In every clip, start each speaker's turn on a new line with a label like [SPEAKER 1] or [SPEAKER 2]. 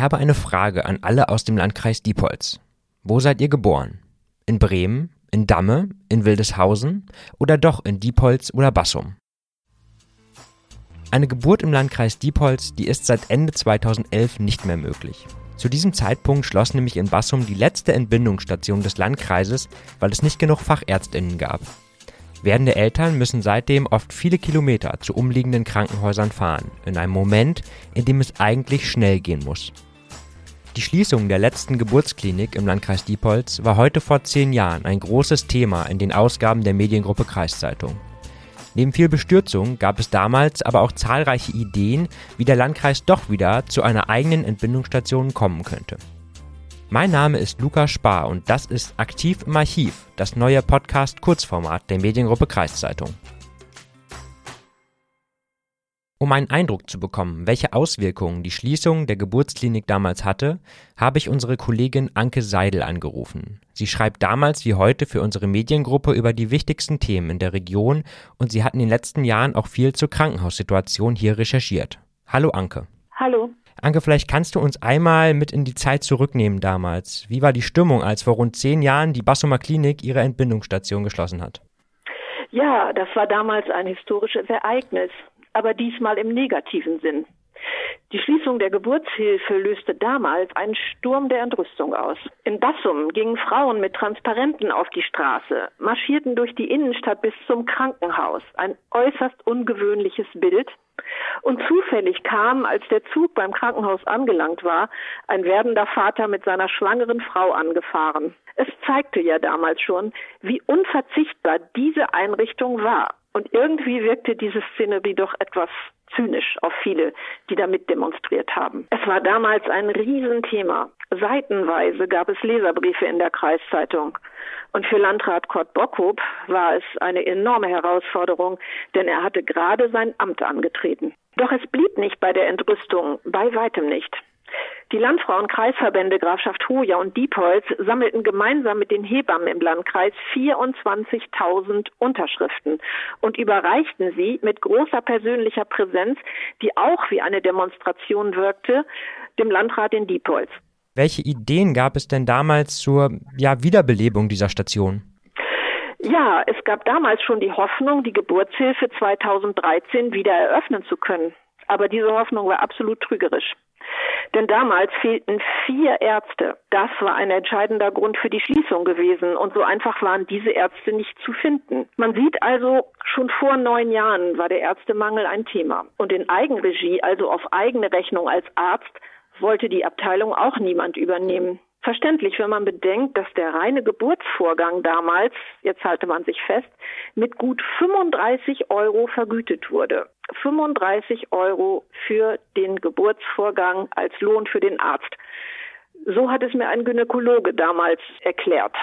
[SPEAKER 1] Ich habe eine Frage an alle aus dem Landkreis Diepholz. Wo seid ihr geboren? In Bremen, in Damme, in Wildeshausen oder doch in Diepholz oder Bassum? Eine Geburt im Landkreis Diepholz, die ist seit Ende 2011 nicht mehr möglich. Zu diesem Zeitpunkt schloss nämlich in Bassum die letzte Entbindungsstation des Landkreises, weil es nicht genug Fachärztinnen gab. Werdende Eltern müssen seitdem oft viele Kilometer zu umliegenden Krankenhäusern fahren, in einem Moment, in dem es eigentlich schnell gehen muss. Die Schließung der letzten Geburtsklinik im Landkreis Diepholz war heute vor zehn Jahren ein großes Thema in den Ausgaben der Mediengruppe Kreiszeitung. Neben viel Bestürzung gab es damals aber auch zahlreiche Ideen, wie der Landkreis doch wieder zu einer eigenen Entbindungsstation kommen könnte. Mein Name ist Lukas Spar und das ist Aktiv im Archiv, das neue Podcast-Kurzformat der Mediengruppe Kreiszeitung. Um einen Eindruck zu bekommen, welche Auswirkungen die Schließung der Geburtsklinik damals hatte, habe ich unsere Kollegin Anke Seidel angerufen. Sie schreibt damals wie heute für unsere Mediengruppe über die wichtigsten Themen in der Region und sie hat in den letzten Jahren auch viel zur Krankenhaussituation hier recherchiert. Hallo Anke.
[SPEAKER 2] Hallo.
[SPEAKER 1] Anke, vielleicht kannst du uns einmal mit in die Zeit zurücknehmen damals. Wie war die Stimmung, als vor rund zehn Jahren die Bassumer Klinik ihre Entbindungsstation geschlossen hat?
[SPEAKER 2] Ja, das war damals ein historisches Ereignis aber diesmal im negativen Sinn. Die Schließung der Geburtshilfe löste damals einen Sturm der Entrüstung aus. In Bassum gingen Frauen mit Transparenten auf die Straße, marschierten durch die Innenstadt bis zum Krankenhaus. Ein äußerst ungewöhnliches Bild. Und zufällig kam, als der Zug beim Krankenhaus angelangt war, ein werdender Vater mit seiner schwangeren Frau angefahren. Es zeigte ja damals schon, wie unverzichtbar diese Einrichtung war. Und irgendwie wirkte diese Szenerie doch etwas zynisch auf viele, die damit demonstriert haben. Es war damals ein Riesenthema. Seitenweise gab es Leserbriefe in der Kreiszeitung. Und für Landrat Kurt Bockhoop war es eine enorme Herausforderung, denn er hatte gerade sein Amt angetreten. Doch es blieb nicht bei der Entrüstung, bei weitem nicht. Die Landfrauenkreisverbände Grafschaft Hoja und Diepholz sammelten gemeinsam mit den Hebammen im Landkreis 24.000 Unterschriften und überreichten sie mit großer persönlicher Präsenz, die auch wie eine Demonstration wirkte, dem Landrat in Diepholz.
[SPEAKER 1] Welche Ideen gab es denn damals zur ja, Wiederbelebung dieser Station?
[SPEAKER 2] Ja, es gab damals schon die Hoffnung, die Geburtshilfe 2013 wieder eröffnen zu können. Aber diese Hoffnung war absolut trügerisch. Denn damals fehlten vier Ärzte. Das war ein entscheidender Grund für die Schließung gewesen. Und so einfach waren diese Ärzte nicht zu finden. Man sieht also, schon vor neun Jahren war der Ärztemangel ein Thema. Und in Eigenregie, also auf eigene Rechnung als Arzt, wollte die Abteilung auch niemand übernehmen. Verständlich, wenn man bedenkt, dass der reine Geburtsvorgang damals, jetzt halte man sich fest, mit gut 35 Euro vergütet wurde. 35 Euro für den Geburtsvorgang als Lohn für den Arzt. So hat es mir ein Gynäkologe damals erklärt.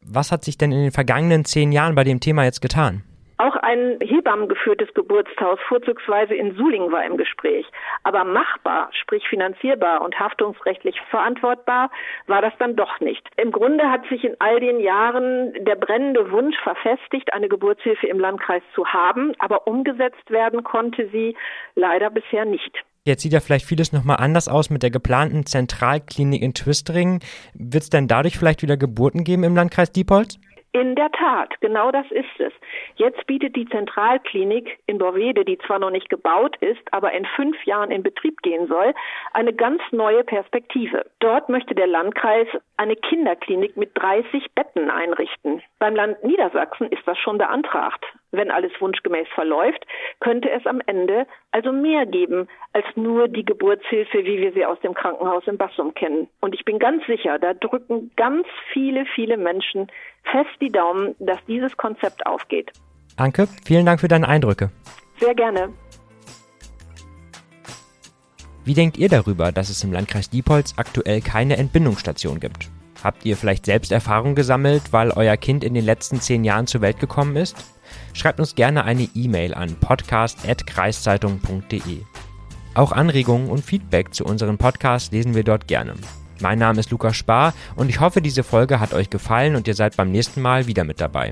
[SPEAKER 1] Was hat sich denn in den vergangenen zehn Jahren bei dem Thema jetzt getan?
[SPEAKER 2] Auch ein hebammengeführtes Geburtshaus, vorzugsweise in Suling, war im Gespräch. Aber machbar, sprich finanzierbar und haftungsrechtlich verantwortbar, war das dann doch nicht. Im Grunde hat sich in all den Jahren der brennende Wunsch verfestigt, eine Geburtshilfe im Landkreis zu haben, aber umgesetzt werden konnte sie leider bisher nicht.
[SPEAKER 1] Jetzt sieht ja vielleicht vieles nochmal anders aus mit der geplanten Zentralklinik in Twistringen. Wird es denn dadurch vielleicht wieder Geburten geben im Landkreis Diepholz?
[SPEAKER 2] In der Tat, genau das ist es. Jetzt bietet die Zentralklinik in Borwede, die zwar noch nicht gebaut ist, aber in fünf Jahren in Betrieb gehen soll, eine ganz neue Perspektive. Dort möchte der Landkreis eine Kinderklinik mit 30 Betten einrichten. Beim Land Niedersachsen ist das schon beantragt. Wenn alles wunschgemäß verläuft, könnte es am Ende also mehr geben als nur die Geburtshilfe, wie wir sie aus dem Krankenhaus in Bassum kennen. Und ich bin ganz sicher, da drücken ganz viele, viele Menschen fest die Daumen, dass dieses Konzept aufgeht.
[SPEAKER 1] Anke, vielen Dank für deine Eindrücke.
[SPEAKER 2] Sehr gerne.
[SPEAKER 1] Wie denkt ihr darüber, dass es im Landkreis Diepholz aktuell keine Entbindungsstation gibt? Habt ihr vielleicht selbst Erfahrung gesammelt, weil euer Kind in den letzten zehn Jahren zur Welt gekommen ist? Schreibt uns gerne eine E-Mail an podcast.kreiszeitung.de. Auch Anregungen und Feedback zu unseren Podcasts lesen wir dort gerne. Mein Name ist Lukas Spar und ich hoffe, diese Folge hat euch gefallen und ihr seid beim nächsten Mal wieder mit dabei.